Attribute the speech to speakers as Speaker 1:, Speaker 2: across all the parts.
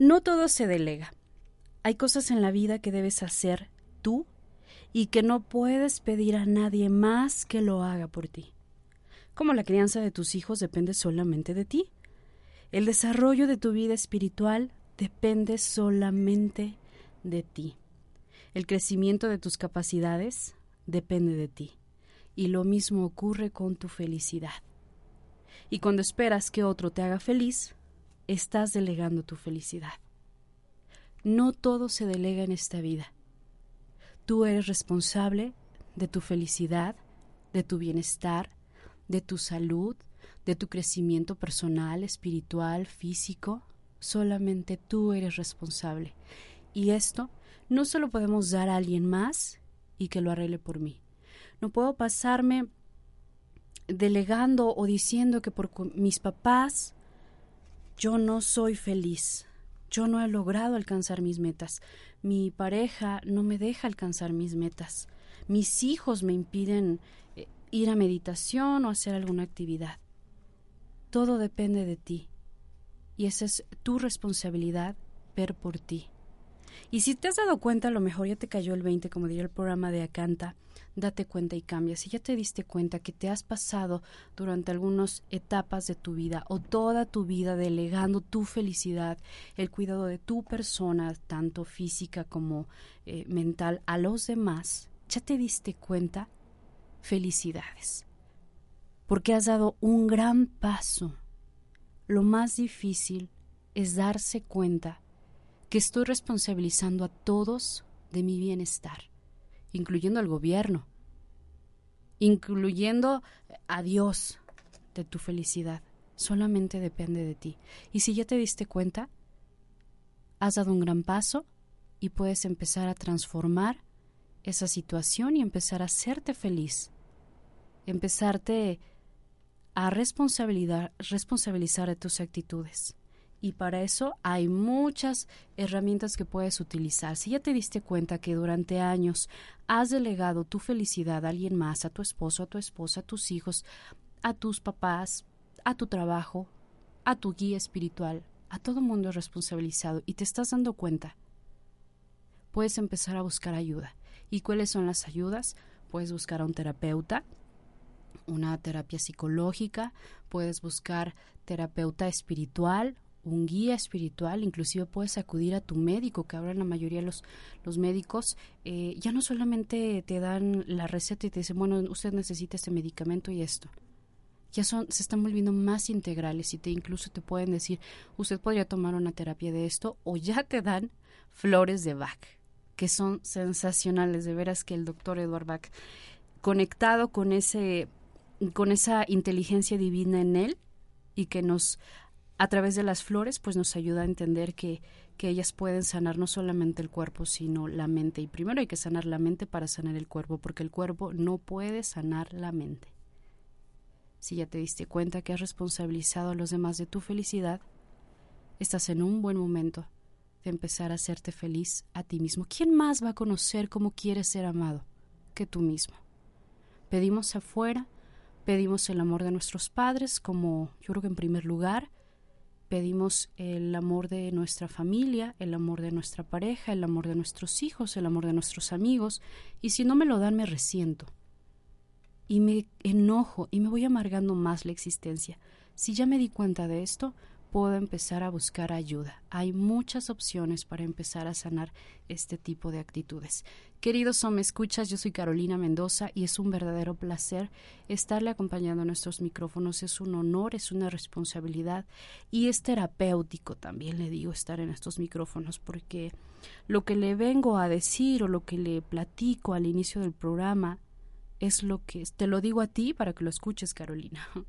Speaker 1: No
Speaker 2: todo se delega. Hay cosas en la vida que debes hacer tú y que no puedes pedir a nadie más que lo haga por ti. Como la crianza de tus hijos depende solamente de ti. El desarrollo de tu vida espiritual depende solamente de ti. El crecimiento de tus capacidades depende de ti. Y lo mismo ocurre con tu felicidad. Y cuando esperas que otro te haga feliz, estás delegando tu felicidad. No todo se delega en esta vida. Tú eres responsable de tu felicidad, de tu bienestar, de tu salud, de tu crecimiento personal, espiritual, físico. Solamente tú eres responsable. Y esto no se lo podemos dar a alguien más y que lo arregle por mí. No puedo pasarme delegando o diciendo que por mis papás yo no soy feliz, yo no he logrado alcanzar mis metas, mi pareja no me deja alcanzar mis metas, mis hijos me impiden eh, ir a meditación o hacer alguna actividad. Todo depende de ti y esa es tu responsabilidad ver por ti. Y si te has dado cuenta, a lo mejor ya te cayó el 20, como diría el programa de Acanta, date cuenta y cambia. Si ya te diste cuenta que te has pasado durante algunas etapas de tu vida o toda tu vida delegando tu felicidad, el cuidado de tu persona, tanto física como eh, mental, a los demás, ya te diste cuenta, felicidades. Porque has dado un gran paso. Lo más difícil es darse cuenta que estoy responsabilizando a todos de mi bienestar, incluyendo al gobierno, incluyendo a Dios de tu felicidad. Solamente depende de ti. Y si ya te diste cuenta, has dado un gran paso y puedes empezar a transformar esa situación y empezar a hacerte feliz. Empezarte a responsabilizar, responsabilizar de tus actitudes y para eso hay muchas herramientas que puedes utilizar. Si ya te diste cuenta que durante años has delegado tu felicidad a alguien más, a tu esposo, a tu esposa, a tus hijos, a tus papás, a tu trabajo, a tu guía espiritual, a todo mundo es responsabilizado y te estás dando cuenta, puedes empezar a buscar ayuda. ¿Y cuáles son las ayudas? Puedes buscar a un terapeuta, una terapia psicológica, puedes buscar terapeuta espiritual un guía espiritual, inclusive puedes acudir a tu médico, que ahora la mayoría de los, los médicos eh, ya no solamente te dan la receta y te dicen, bueno, usted necesita este medicamento y esto. Ya son, se están volviendo más integrales y te incluso te pueden decir, usted podría tomar una terapia de esto o ya te dan flores de Bach, que son sensacionales, de veras que el doctor Edward Bach, conectado con ese, con esa inteligencia divina en él y que nos a través de las flores, pues nos ayuda a entender que, que ellas pueden sanar no solamente el cuerpo, sino la mente. Y primero hay que sanar la mente para sanar el cuerpo, porque el cuerpo no puede sanar la mente. Si ya te diste cuenta que has responsabilizado a los demás de tu felicidad, estás en un buen momento de empezar a hacerte feliz a ti mismo. ¿Quién más va a conocer cómo quieres ser amado que tú mismo? Pedimos afuera, pedimos el amor de nuestros padres como yo creo que en primer lugar, pedimos el amor de nuestra familia, el amor de nuestra pareja, el amor de nuestros hijos, el amor de nuestros amigos, y si no me lo dan me resiento. Y me enojo y me voy amargando más la existencia. Si ya me di cuenta de esto, puedo empezar a buscar ayuda. Hay muchas opciones para empezar a sanar este tipo de actitudes. Queridos o me escuchas, yo soy Carolina Mendoza y es un verdadero placer estarle acompañando a nuestros micrófonos. Es un honor, es una responsabilidad y es terapéutico también, le digo, estar en estos micrófonos porque lo que le vengo a decir o lo que le platico al inicio del programa es lo que te lo digo a ti para que lo escuches, Carolina.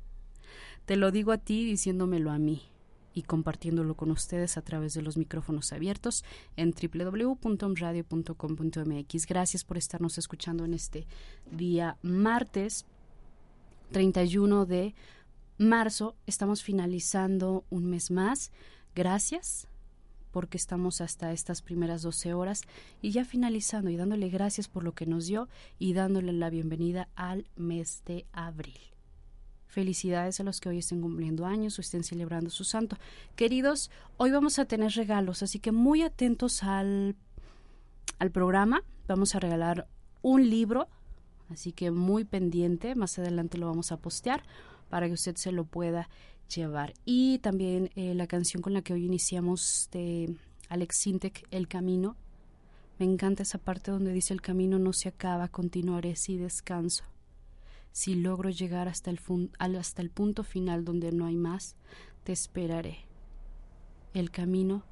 Speaker 2: Te lo digo a ti diciéndomelo a mí y compartiéndolo con ustedes a través de los micrófonos abiertos en www.radio.com.mx. Gracias por estarnos escuchando en este día martes 31 de marzo. Estamos finalizando un mes más. Gracias porque estamos hasta estas primeras 12 horas y ya finalizando y dándole gracias por lo que nos dio y dándole la bienvenida al mes de abril. Felicidades a los que hoy estén cumpliendo años o estén celebrando su santo. Queridos, hoy vamos a tener regalos, así que muy atentos al, al programa. Vamos a regalar un libro, así que muy pendiente. Más adelante lo vamos a postear para que usted se lo pueda llevar. Y también eh, la canción con la que hoy iniciamos de Alex Sintek, El Camino. Me encanta esa parte donde dice el camino no se acaba, continuaré si descanso. Si logro llegar hasta el, hasta el punto final donde no hay más, te esperaré. El camino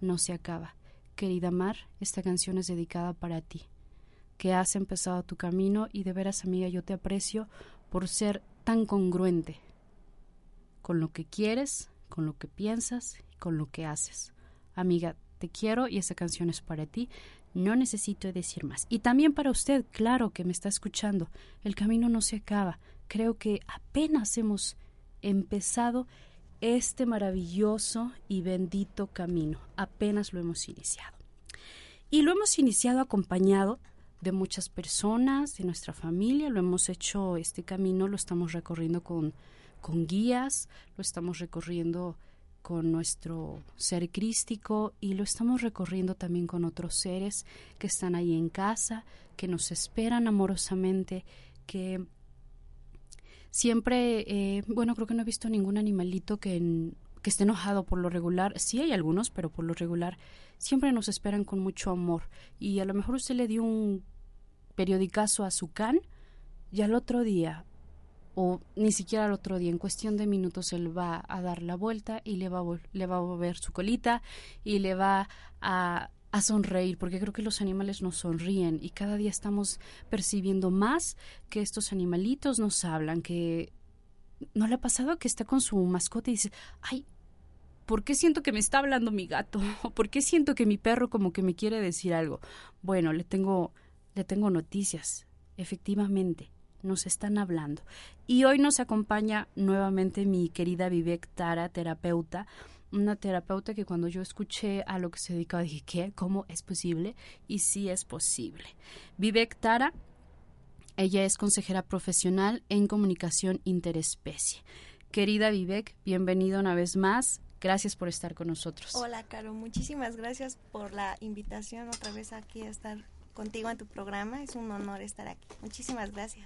Speaker 2: no se acaba. Querida Mar, esta canción es dedicada para ti, que has empezado tu camino y de veras, amiga, yo te aprecio por ser tan congruente con lo que quieres, con lo que piensas y con lo que haces. Amiga, te quiero y esta canción es para ti. No necesito decir más. Y también para usted, claro que me está escuchando, el camino no se acaba. Creo que apenas hemos empezado este maravilloso y bendito camino. Apenas lo hemos iniciado. Y lo hemos iniciado acompañado de muchas personas, de nuestra familia. Lo hemos hecho, este camino lo estamos recorriendo con, con guías, lo estamos recorriendo con nuestro ser crístico y lo estamos recorriendo también con otros seres que están ahí en casa, que nos esperan amorosamente, que siempre, eh, bueno, creo que no he visto ningún animalito que, que esté enojado por lo regular. Sí hay algunos, pero por lo regular siempre nos esperan con mucho amor. Y a lo mejor usted le dio un periodicazo a su can y al otro día o ni siquiera el otro día, en cuestión de minutos él va a dar la vuelta y le va a, le su colita y le va a, a sonreír, porque creo que los animales nos sonríen y cada día estamos percibiendo más que estos animalitos nos hablan, que no le ha pasado que está con su mascota y dice, ay, ¿por qué siento que me está hablando mi gato? ¿Por qué siento que mi perro como que me quiere decir algo? Bueno, le tengo, le tengo noticias, efectivamente nos están hablando. Y hoy nos acompaña nuevamente mi querida Vivek Tara, terapeuta, una terapeuta que cuando yo escuché a lo que se dedicaba dije, ¿qué? ¿Cómo es posible? Y sí es posible. Vivek Tara, ella es consejera profesional en comunicación interespecie. Querida Vivek, bienvenida una vez más. Gracias por estar con nosotros.
Speaker 3: Hola, Caro. Muchísimas gracias por la invitación otra vez aquí a estar contigo en tu programa. Es un honor estar aquí. Muchísimas gracias.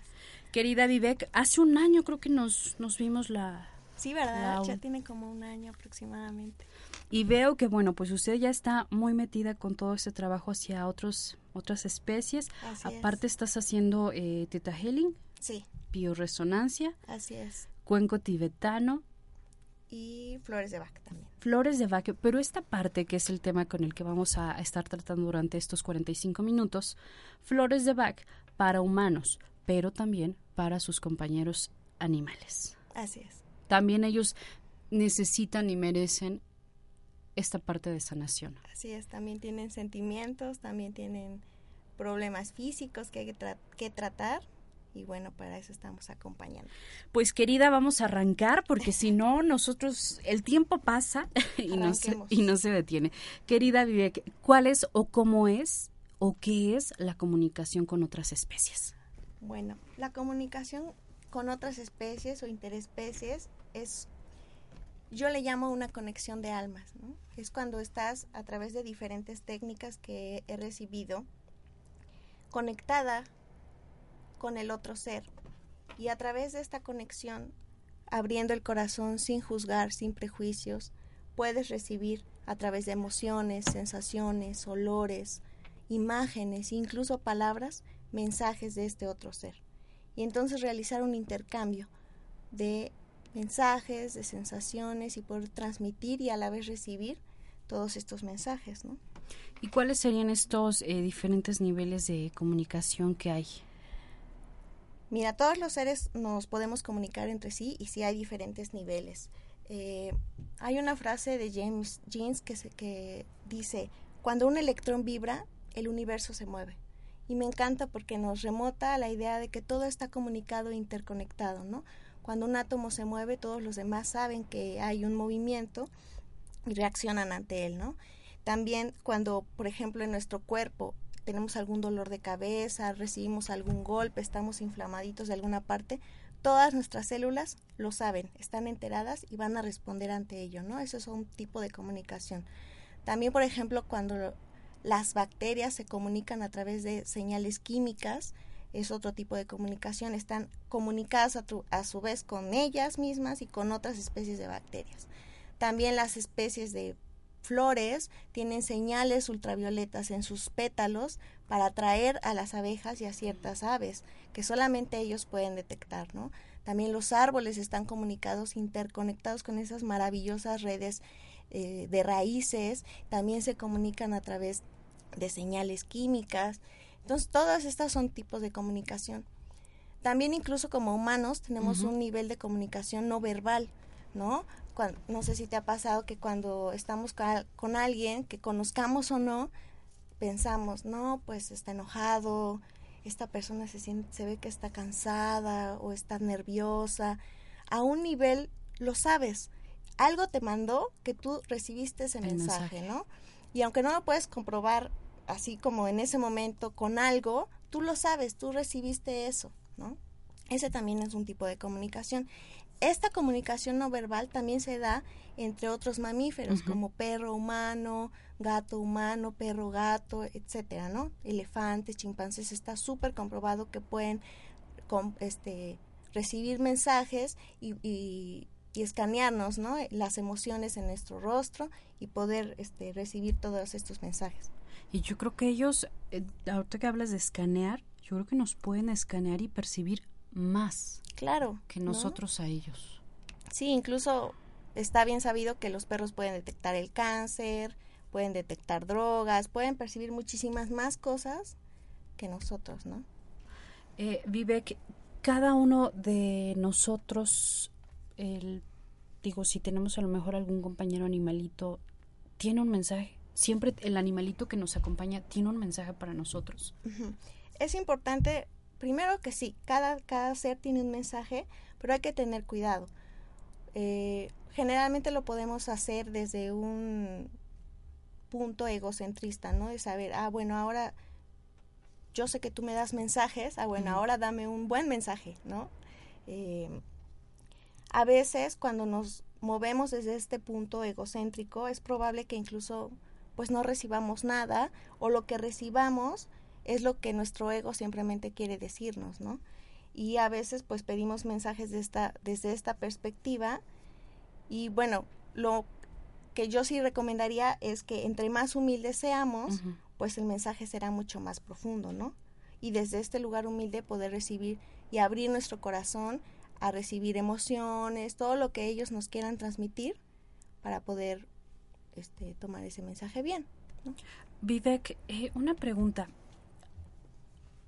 Speaker 2: Querida Vivek, hace un año creo que nos, nos vimos la...
Speaker 3: Sí, ¿verdad? Ya tiene como un año aproximadamente.
Speaker 2: Y veo que, bueno, pues usted ya está muy metida con todo este trabajo hacia otros, otras especies. Aparte estás haciendo eh, teta healing.
Speaker 3: Sí.
Speaker 2: Bioresonancia.
Speaker 3: Así es.
Speaker 2: Cuenco tibetano
Speaker 3: y flores de vaca también.
Speaker 2: Flores de vaca, pero esta parte que es el tema con el que vamos a estar tratando durante estos 45 minutos, flores de vaca para humanos, pero también para sus compañeros animales.
Speaker 3: Así es.
Speaker 2: También ellos necesitan y merecen esta parte de sanación.
Speaker 3: Así es, también tienen sentimientos, también tienen problemas físicos que hay que, que tratar y bueno, para eso estamos acompañando.
Speaker 2: Pues querida, vamos a arrancar porque si no, nosotros, el tiempo pasa y no, se, y no se detiene. Querida Vivek, ¿cuál es o cómo es o qué es la comunicación con otras especies?
Speaker 3: Bueno, la comunicación con otras especies o interespecies es, yo le llamo una conexión de almas, ¿no? Es cuando estás a través de diferentes técnicas que he recibido, conectada con el otro ser. Y a través de esta conexión, abriendo el corazón sin juzgar, sin prejuicios, puedes recibir a través de emociones, sensaciones, olores, imágenes, incluso palabras, mensajes de este otro ser. Y entonces realizar un intercambio de mensajes, de sensaciones y poder transmitir y a la vez recibir todos estos mensajes, ¿no?
Speaker 2: ¿Y cuáles serían estos eh, diferentes niveles de comunicación que hay?
Speaker 3: Mira, todos los seres nos podemos comunicar entre sí y sí hay diferentes niveles. Eh, hay una frase de James Jeans que, dice, cuando un electrón vibra, el universo se mueve. Y me encanta porque nos remota a la idea de que todo está comunicado e interconectado, ¿no? Cuando un átomo se mueve, todos los demás saben que hay un movimiento y reaccionan ante él, ¿no? También cuando, por ejemplo, en nuestro cuerpo tenemos algún dolor de cabeza, recibimos algún golpe, estamos inflamaditos de alguna parte, todas nuestras células lo saben, están enteradas y van a responder ante ello, ¿no? Eso es un tipo de comunicación. También, por ejemplo, cuando las bacterias se comunican a través de señales químicas, es otro tipo de comunicación, están comunicadas a, a su vez con ellas mismas y con otras especies de bacterias. También las especies de flores tienen señales ultravioletas en sus pétalos para atraer a las abejas y a ciertas aves que solamente ellos pueden detectar, ¿no? También los árboles están comunicados, interconectados con esas maravillosas redes eh, de raíces, también se comunican a través de señales químicas. Entonces, todas estas son tipos de comunicación. También incluso como humanos tenemos un nivel de comunicación no verbal, ¿no? No sé si te ha pasado que cuando estamos con, alguien que conozcamos o no, pensamos, no, pues está enojado, esta persona se, siente, se ve que está cansada o está nerviosa. A un nivel lo sabes. Algo te mandó que tú recibiste ese mensaje, mensaje, ¿no? Y aunque no lo puedes comprobar así como en ese momento con algo, tú lo sabes, tú recibiste eso, ¿no? Ese también es un tipo de comunicación. Esta comunicación no verbal también se da entre otros mamíferos como perro humano, gato humano, perro gato, etcétera, ¿no? Elefantes, chimpancés, está súper comprobado que pueden este, recibir mensajes y, y, escanearnos, ¿no? Las emociones en nuestro rostro y poder este, recibir todos estos mensajes.
Speaker 2: Y yo creo que ellos, eh, ahorita que hablas de escanear, yo creo que nos pueden escanear y percibir más
Speaker 3: claro
Speaker 2: que nosotros a ellos.
Speaker 3: Sí, incluso está bien sabido que los perros pueden detectar el cáncer, pueden detectar drogas, pueden percibir muchísimas más cosas que nosotros, ¿no?
Speaker 2: Eh, Vivek, cada uno de nosotros, el, digo, si tenemos a lo mejor algún compañero animalito, tiene un mensaje. Siempre el animalito que nos acompaña tiene un mensaje para nosotros.
Speaker 3: Es importante primero que sí, cada, cada ser tiene un mensaje, pero hay que tener cuidado. Eh, generalmente lo podemos hacer desde un punto egocentrista, ¿no? De saber, ah, bueno, ahora yo sé que tú me das mensajes, ah, bueno, ahora dame un buen mensaje, ¿no? Eh, a veces cuando nos movemos desde este punto egocéntrico es probable que incluso pues no recibamos nada o lo que recibamos es lo que nuestro ego simplemente quiere decirnos, ¿no? Y a veces pues pedimos mensajes de esta, desde esta perspectiva y bueno, lo que yo sí recomendaría es que entre más humildes seamos, pues el mensaje será mucho más profundo, ¿no? Y desde este lugar humilde poder recibir y abrir nuestro corazón a recibir emociones, todo lo que ellos nos quieran transmitir para poder este, tomar ese mensaje bien. ¿no?
Speaker 2: Vivek, eh, una pregunta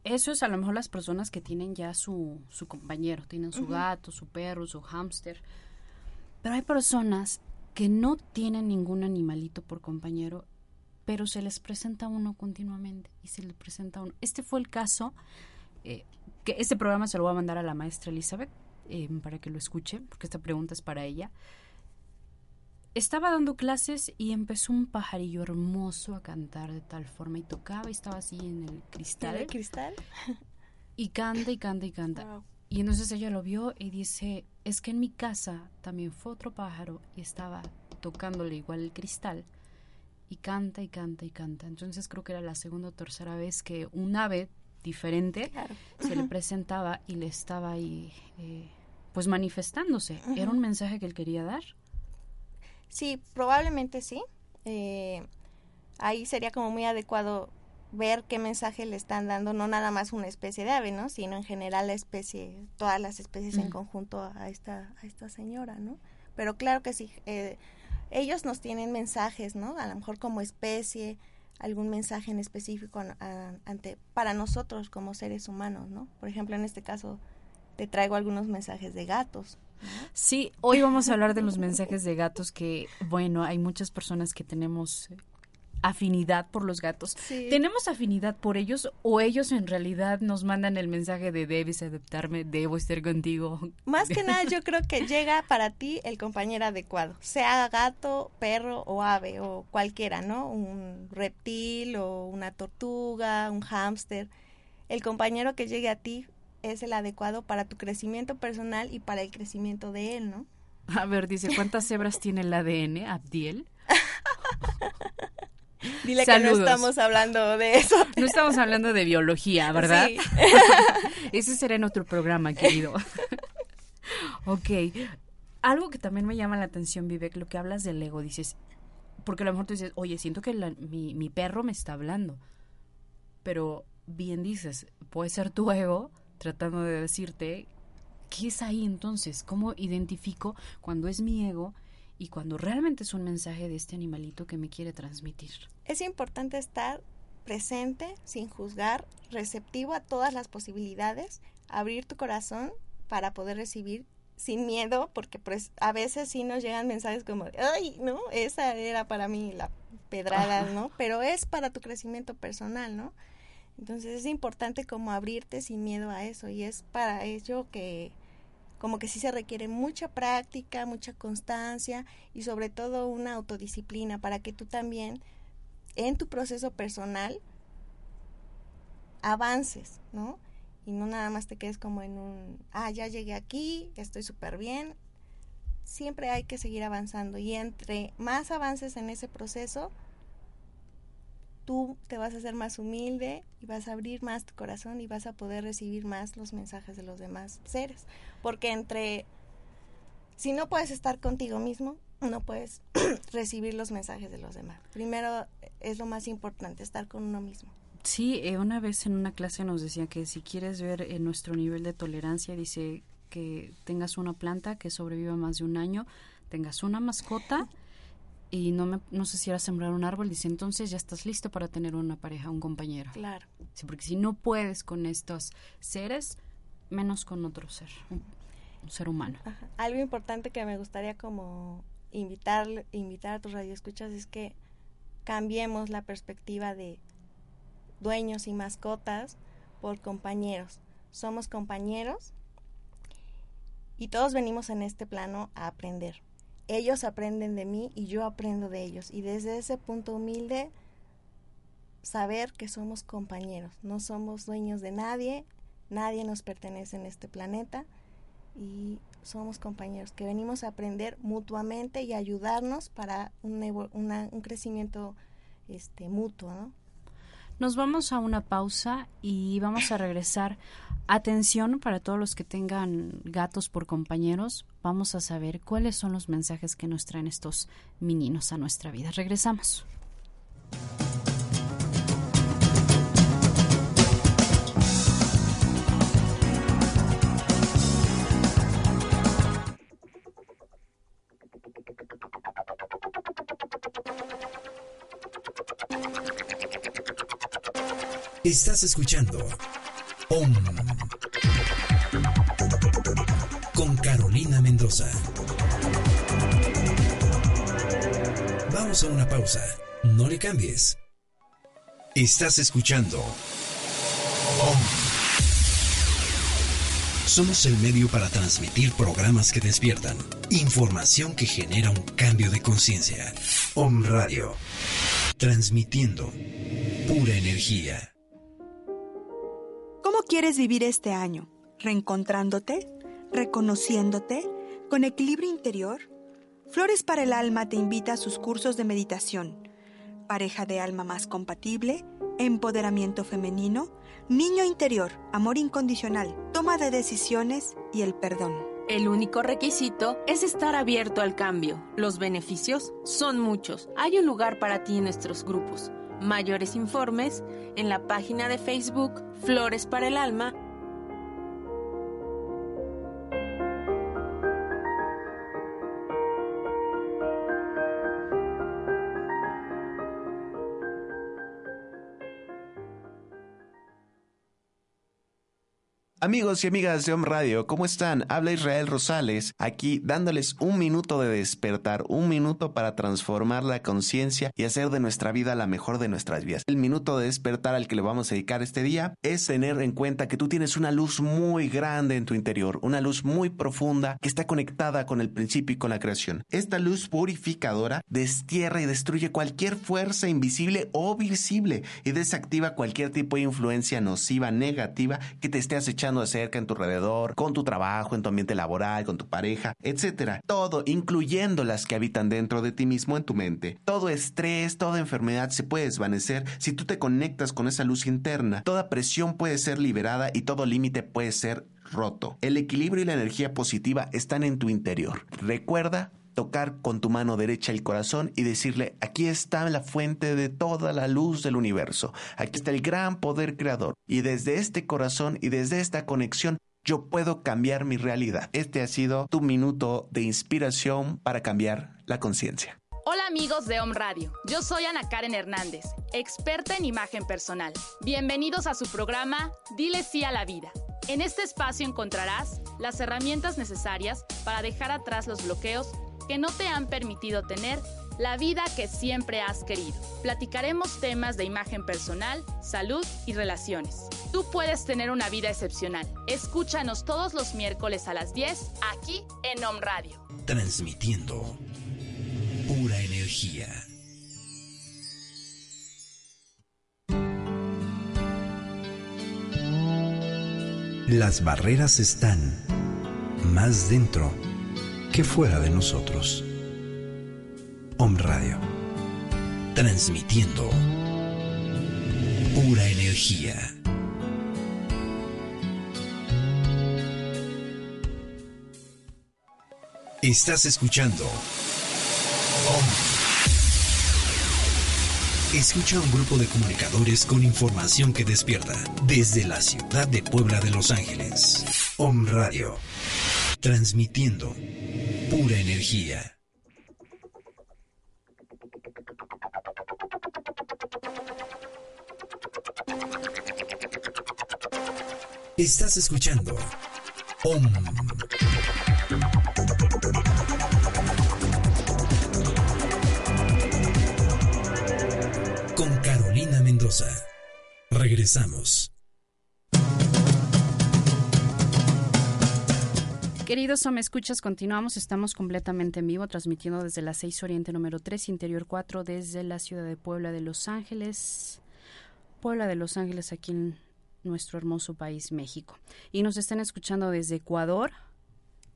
Speaker 2: eso es a lo mejor las personas que tienen ya su, su compañero, tienen su gato, su perro, su hámster. Pero hay personas que no tienen ningún animalito por compañero, pero se les presenta uno continuamente y se les presenta uno. Este fue el caso, eh, que este programa se lo voy a mandar a la maestra Elizabeth eh, para que lo escuche, porque esta pregunta es para ella estaba dando clases y empezó un pajarillo hermoso a cantar de tal forma y tocaba y estaba así en el cristal.
Speaker 3: ¿En el cristal?
Speaker 2: Y canta y canta y canta. Y entonces ella lo vio y dice, es que en mi casa también fue otro pájaro y estaba tocándole igual el cristal y canta y canta y canta. Entonces creo que era la segunda o tercera vez que un ave diferente se le presentaba y le estaba ahí eh, pues manifestándose. Era un mensaje que él quería dar.
Speaker 3: Sí, probablemente sí. Eh, ahí sería como muy adecuado ver qué mensaje le están dando, no nada más una especie de ave, ¿no? Sino en general la especie, todas las especies en conjunto a esta, a esta señora, ¿no? Pero claro que sí, eh, ellos nos tienen mensajes, ¿no? A lo mejor como especie, algún mensaje en específico ante, para nosotros como seres humanos, ¿no? Por ejemplo, en este caso, te traigo algunos mensajes de gatos,
Speaker 2: Sí, hoy vamos a hablar de los mensajes de gatos que, bueno, hay muchas personas que tenemos afinidad por los gatos. ¿Tenemos afinidad por ellos o ellos en realidad nos mandan el mensaje de debes adoptarme, debo estar contigo?
Speaker 3: Más que nada yo creo que llega para ti el compañero adecuado, sea gato, perro o ave o cualquiera, ¿no? Un reptil o una tortuga, un hámster. El compañero que llegue a ti es el adecuado para tu crecimiento personal y para el crecimiento de él, ¿no?
Speaker 2: A ver, dice, ¿cuántas cebras tiene el ADN, Abdiel?
Speaker 3: Dile que no estamos hablando de eso.
Speaker 2: No estamos hablando de biología, ¿verdad? Sí. Ese será en otro programa, querido. ok. Algo que también me llama la atención, Vivek, lo que hablas del ego, dices, porque a lo mejor tú dices, oye, siento que mi, mi perro me está hablando. Pero bien dices, puede ser tu ego tratando de decirte, ¿qué es ahí entonces? ¿Cómo identifico cuando es mi ego y cuando realmente es un mensaje de este animalito que me quiere transmitir.
Speaker 3: Es importante estar presente, sin juzgar, receptivo a todas las posibilidades, abrir tu corazón para poder recibir sin miedo, porque pues a veces sí nos llegan mensajes como, ay, no, esa era para mí la pedrada, ¿no? Pero es para tu crecimiento personal, ¿no? Entonces es importante como abrirte sin miedo a eso y es para ello que como que sí se requiere mucha práctica, mucha constancia y sobre todo una autodisciplina para que tú también en tu proceso personal avances, ¿no? Y no nada más te quedes como en un, ah, ya llegué aquí, estoy súper bien. Siempre hay que seguir avanzando y entre más avances en ese proceso, tú te vas a hacer más humilde y vas a abrir más tu corazón y vas a poder recibir más los mensajes de los demás seres. Porque entre, si no puedes estar contigo mismo, no puedes recibir los mensajes de los demás. Primero es lo más importante, estar con uno mismo.
Speaker 2: Sí, eh, una vez en una clase nos decía que si quieres ver eh, nuestro nivel de tolerancia, dice que tengas una planta que sobreviva más de un año, tengas una mascota y no me no sé si era sembrar un árbol, dice, entonces ya estás listo para tener una pareja, un compañero.
Speaker 3: Claro.
Speaker 2: Sí, porque si no puedes con estos seres, menos con otro ser, un, ser humano.
Speaker 3: Algo importante que me gustaría como invitar, invitar a tus radioescuchas es que cambiemos la perspectiva de dueños y mascotas por compañeros. Somos compañeros y todos venimos en este plano a aprender ellos aprenden de mí y yo aprendo de ellos. Y desde ese punto humilde, saber que somos compañeros, no somos dueños de nadie, nadie nos pertenece en este planeta y somos compañeros que venimos a aprender mutuamente y ayudarnos para un, un crecimiento este, mutuo, ¿no?
Speaker 2: Nos vamos a una pausa y vamos a regresar. Atención para todos los que tengan gatos por compañeros. Vamos a saber cuáles son los mensajes que nos traen estos meninos a nuestra vida. Regresamos.
Speaker 4: Estás escuchando OM con Carolina Mendoza. Vamos a una pausa. No le cambies. Estás escuchando OM. Somos el medio para transmitir programas que despiertan, información que genera un cambio de conciencia. OM Radio. Transmitiendo pura energía
Speaker 5: quieres vivir este año? ¿Reencontrándote? ¿Reconociéndote? ¿Con equilibrio interior? Flores para el Alma te invita a sus cursos de meditación. Pareja de alma más compatible, empoderamiento femenino, niño interior, amor incondicional, toma de decisiones y el perdón.
Speaker 6: El único requisito es estar abierto al cambio. Los beneficios son muchos. Hay un lugar para ti en nuestros grupos. Mayores informes en la página de Facebook Flores para el Alma
Speaker 7: Amigos y amigas de Om Radio, ¿cómo están? Habla Israel Rosales, aquí dándoles un minuto de despertar, un minuto para transformar la conciencia y hacer de nuestra vida la mejor de nuestras vidas. El minuto de despertar al que le vamos a dedicar este día es tener en cuenta que tú tienes una luz muy grande en tu interior, una luz muy profunda que está conectada con el principio y con la creación. Esta luz purificadora destierra y destruye cualquier fuerza invisible o visible y desactiva cualquier tipo de influencia nociva, negativa que te esté acechando de cerca en tu alrededor, con tu trabajo, en tu ambiente laboral, con tu pareja, etcétera. Todo, incluyendo las que habitan dentro de ti mismo en tu mente. Todo estrés, toda enfermedad se puede desvanecer si tú te conectas con esa luz interna. Toda presión puede ser liberada y todo límite puede ser roto. El equilibrio y la energía positiva están en tu interior. Recuerda tocar con tu mano derecha el corazón y decirle, aquí está la fuente de toda la luz del universo, aquí está el gran poder creador, y desde este corazón y desde esta conexión yo puedo cambiar mi realidad. Este ha sido tu minuto de inspiración para cambiar la conciencia.
Speaker 8: Hola amigos de Home Radio, yo soy Ana Karen Hernández, experta en imagen personal. Bienvenidos a su programa Dile sí a la vida. En este espacio encontrarás las herramientas necesarias para dejar atrás los bloqueos que no te han permitido tener la vida que siempre has querido. Platicaremos temas de imagen personal, salud y relaciones. Tú puedes tener una vida excepcional. Escúchanos todos los miércoles a las 10 aquí en Home Radio.
Speaker 4: Transmitiendo pura energía. Las barreras están más dentro que fuera de nosotros. Om Radio, transmitiendo pura energía. Estás escuchando Om. Escucha un grupo de comunicadores con información que despierta desde la ciudad de Puebla de Los Ángeles. Om Radio, transmitiendo pura energía. Estás escuchando Om. Con Carolina Mendoza. Regresamos.
Speaker 2: Queridos o me escuchas, continuamos. Estamos completamente en vivo, transmitiendo desde la 6 Oriente número 3, Interior 4, desde la ciudad de Puebla de Los Ángeles. Puebla de Los Ángeles, aquí en nuestro hermoso país, México. Y nos están escuchando desde Ecuador.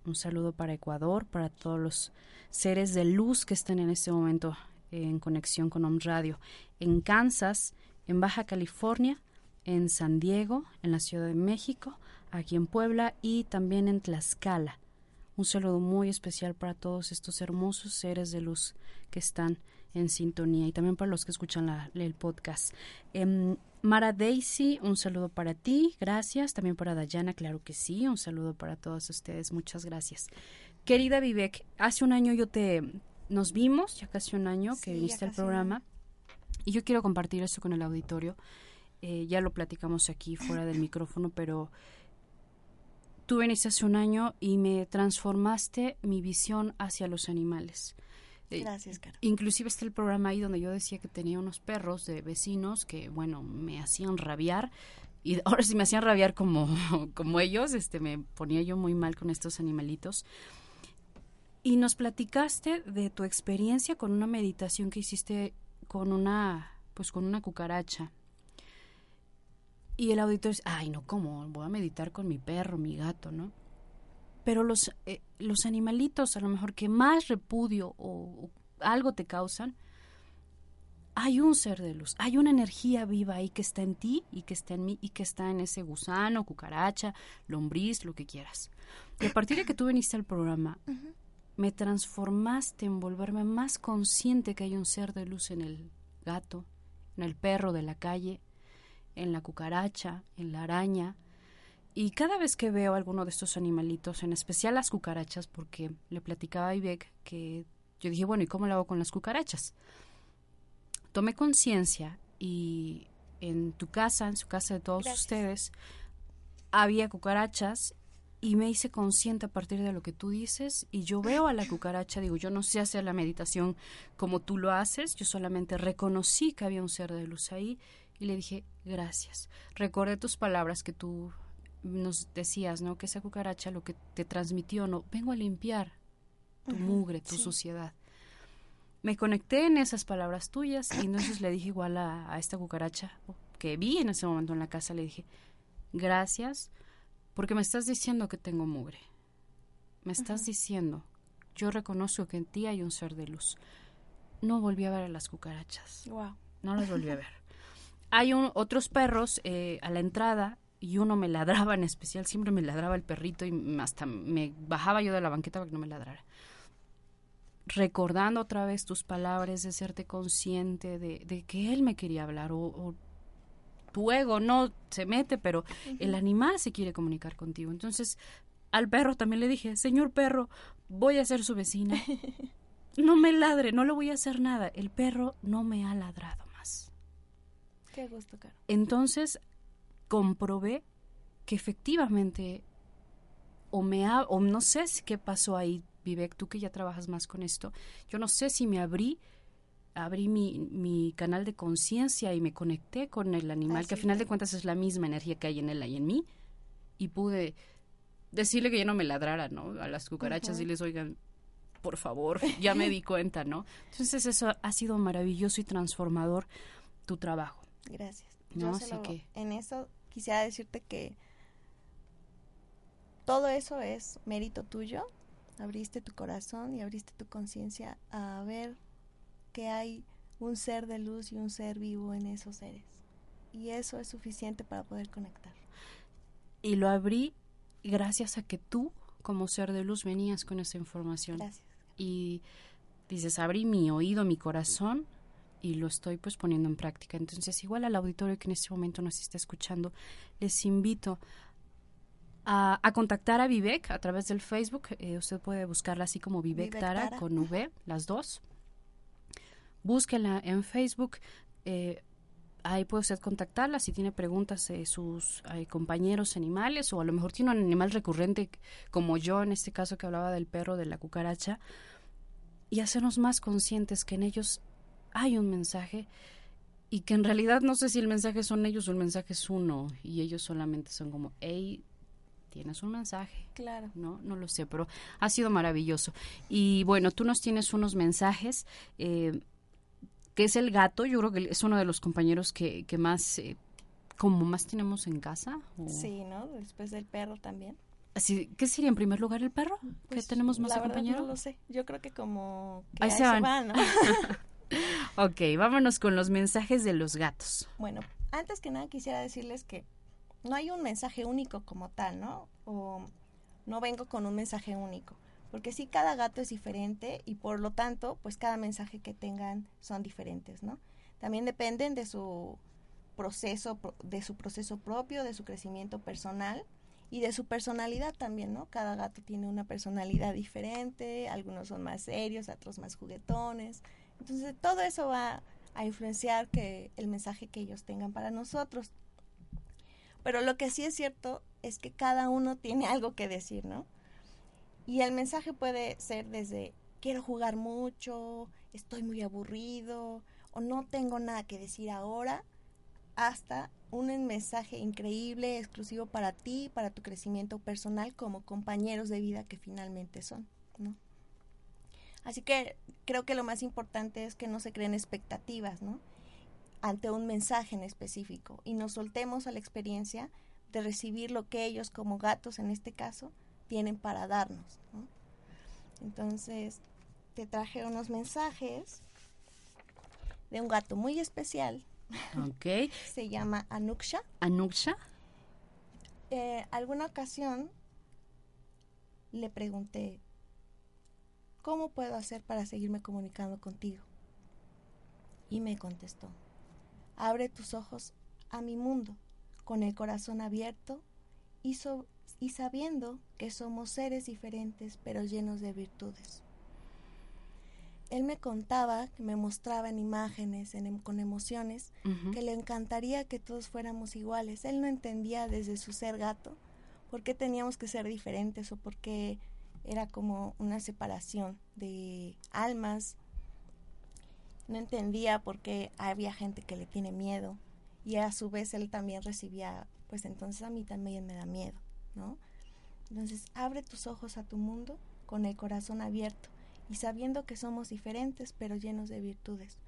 Speaker 2: Un saludo para Ecuador, para todos los seres de luz que están en este momento en conexión con Om Radio. En Kansas, en Baja California, en San Diego, en la Ciudad de México, aquí en Puebla y también en Tlaxcala. Un saludo muy especial para todos estos hermosos seres de luz que están en sintonía y también para los que escuchan la, el podcast. Em, Mara Daisy, un saludo para ti, gracias. También para Dayana, claro que sí, un saludo para todos ustedes, muchas gracias. Querida Vivek, hace un año yo te, nos vimos, ya casi un año que viniste al programa, y yo quiero compartir esto con el auditorio. Eh, ya lo platicamos aquí fuera del micrófono, pero tú viniste hace un año y me transformaste mi visión hacia los animales. Eh,
Speaker 3: Gracias, Caro.
Speaker 2: Inclusive está el programa ahí donde yo decía que tenía unos perros de vecinos que, bueno, me hacían rabiar. Y ahora sí me hacían rabiar como, como ellos, este, me ponía yo muy mal con estos animalitos. Y nos platicaste de tu experiencia con una meditación que hiciste con una, pues con una cucaracha. Y el auditor dice, ay, no, ¿cómo? Voy a meditar con mi perro, mi gato, ¿no? Pero los, eh, los animalitos, a lo mejor que más repudio o, o algo te causan, hay un ser de luz, hay una energía viva ahí que está en ti y que está en mí y que está en ese gusano, cucaracha, lombriz, lo que quieras. Y a partir de que tú viniste al programa, me transformaste en volverme más consciente que hay un ser de luz en el gato, en el perro de la calle, en la cucaracha, en la araña. Y cada vez que veo alguno de estos animalitos, en especial las cucarachas, porque le platicaba a Ivek que yo dije, bueno, ¿y cómo lo hago con las cucarachas? Tomé conciencia y en tu casa, en su casa de todos
Speaker 3: Gracias.
Speaker 2: ustedes, había cucarachas y me hice consciente a partir de lo que tú dices y yo veo a la cucaracha, digo, yo no sé hacer la meditación como tú lo haces, yo solamente reconocí que había un ser de luz ahí y le dije, gracias. Recordé tus palabras que tú nos decías, ¿no? Que esa cucaracha lo que te transmitió, no, vengo a limpiar tu mugre, tu
Speaker 3: sí.
Speaker 2: suciedad. Me conecté en esas palabras tuyas y entonces le dije igual a, a esta cucaracha que vi en ese momento en la casa, le dije, gracias porque me estás diciendo que tengo mugre. Me estás diciendo, yo reconozco que en ti hay un ser de luz. No volví a ver a las cucarachas.
Speaker 3: Wow.
Speaker 2: No las volví a ver. Hay un- otros perros eh, a la entrada y uno me ladraba en especial, siempre me ladraba el perrito y hasta me bajaba yo de la banqueta para que no me ladrara. Recordando otra vez tus palabras de serte consciente de, de que él me quería hablar o, o tu ego no se mete, pero el animal se quiere comunicar contigo. Entonces al perro también le dije, señor perro, voy a ser su vecina. No me ladre, no le voy a hacer nada. El perro no me ha ladrado.
Speaker 3: Qué gusto, Caro.
Speaker 2: Entonces comprobé que efectivamente o me ha, o no sé si qué pasó ahí, Vivek, tú que ya trabajas más con esto, yo no sé si me abrí, abrí mi, mi canal de conciencia y me conecté con el animal, que a
Speaker 3: Así
Speaker 2: final de cuentas es la misma energía que hay en él y en mí, y pude decirle que ya no me ladrara, ¿no? A las cucarachas
Speaker 3: Ujú.
Speaker 2: y les oigan, por favor, ya me di cuenta, ¿no? Entonces eso ha sido maravilloso y transformador tu trabajo.
Speaker 3: Gracias.
Speaker 2: No,
Speaker 3: Yo
Speaker 2: así
Speaker 3: lo-
Speaker 2: que-
Speaker 3: en eso quisiera decirte que todo eso es mérito tuyo. Abriste tu corazón y abriste tu conciencia a ver que hay un ser de luz y un ser vivo en esos seres. Y eso es suficiente para poder conectar.
Speaker 2: y lo abrí gracias a que tú, como ser de luz, venías con esa información.
Speaker 3: Gracias.
Speaker 2: Y dices, abrí mi oído, mi corazón y lo estoy pues poniendo en práctica. Entonces, igual al auditorio que en este momento nos está escuchando, les invito a, a contactar a Vivek a través del Facebook. Eh, usted puede buscarla así como Vivek,
Speaker 3: Vivek
Speaker 2: Tara,
Speaker 3: Tara.
Speaker 2: con V, las dos. Búsquela en Facebook. eh, ahí puede usted contactarla si tiene preguntas de sus eh, compañeros animales o a lo mejor tiene un animal recurrente como yo en este caso que hablaba del perro, de la cucaracha y hacernos más conscientes que en ellos hay un mensaje y que en realidad no sé si el mensaje son ellos o el mensaje es uno y ellos solamente son como, hey, tienes un mensaje.
Speaker 3: Claro.
Speaker 2: No, no lo sé, pero ha sido maravilloso. Y bueno, tú nos tienes unos mensajes, eh, que es el gato, yo creo que es uno de los compañeros que, que más, eh, como más tenemos en casa. o-
Speaker 3: Sí, ¿no? Después del perro también.
Speaker 2: Así, ¿Qué sería en primer lugar el perro? ¿Que
Speaker 3: Pues,
Speaker 2: tenemos más
Speaker 3: la
Speaker 2: de
Speaker 3: verdad
Speaker 2: compañero?
Speaker 3: No lo sé. Yo creo que como que
Speaker 2: Ahí
Speaker 3: ahí
Speaker 2: se
Speaker 3: se
Speaker 2: van.
Speaker 3: van, ¿no?
Speaker 2: Ok, vámonos con los mensajes de los gatos.
Speaker 3: Bueno, antes que nada quisiera decirles que no hay un mensaje único como tal, ¿no? O no vengo con un mensaje único, porque sí cada gato es diferente y por lo tanto, pues cada mensaje que tengan son diferentes, ¿no? También dependen de su proceso, pro- de su proceso propio, de su crecimiento personal y de su personalidad también, ¿no? Cada gato tiene una personalidad diferente, algunos son más serios, otros más juguetones. Entonces, todo eso va a influenciar que el mensaje que ellos tengan para nosotros. Pero lo que sí es cierto es que cada uno tiene algo que decir, ¿no? Y el mensaje puede ser desde quiero jugar mucho, estoy muy aburrido o no tengo nada que decir ahora, hasta un mensaje increíble, exclusivo para ti, para tu crecimiento personal como compañeros de vida que finalmente son, ¿no? Así que creo que lo más importante es que no se creen expectativas, ¿no? Ante un mensaje en específico y nos soltemos a la experiencia de recibir lo que ellos como gatos en este caso tienen para darnos, ¿no? Entonces, te traje unos mensajes de un gato muy especial,
Speaker 2: Ok,
Speaker 3: se llama Anuksha.
Speaker 2: Anuksha.
Speaker 3: Eh, alguna ocasión le pregunté, ¿cómo puedo hacer para seguirme comunicando contigo? Y me contestó, abre tus ojos a mi mundo, con el corazón abierto y, so- y sabiendo que somos seres diferentes pero llenos de virtudes. Él me contaba, me mostraba en imágenes, en em- con emociones, que le encantaría que todos fuéramos iguales. Él no entendía desde su ser gato por qué teníamos que ser diferentes o por qué era como una separación de almas. No entendía por qué había gente que le tiene miedo y a su vez él también recibía, pues entonces a mí también me da miedo, ¿no? Entonces abre tus ojos a tu mundo con el corazón abierto y sabiendo que somos diferentes pero llenos de virtudes.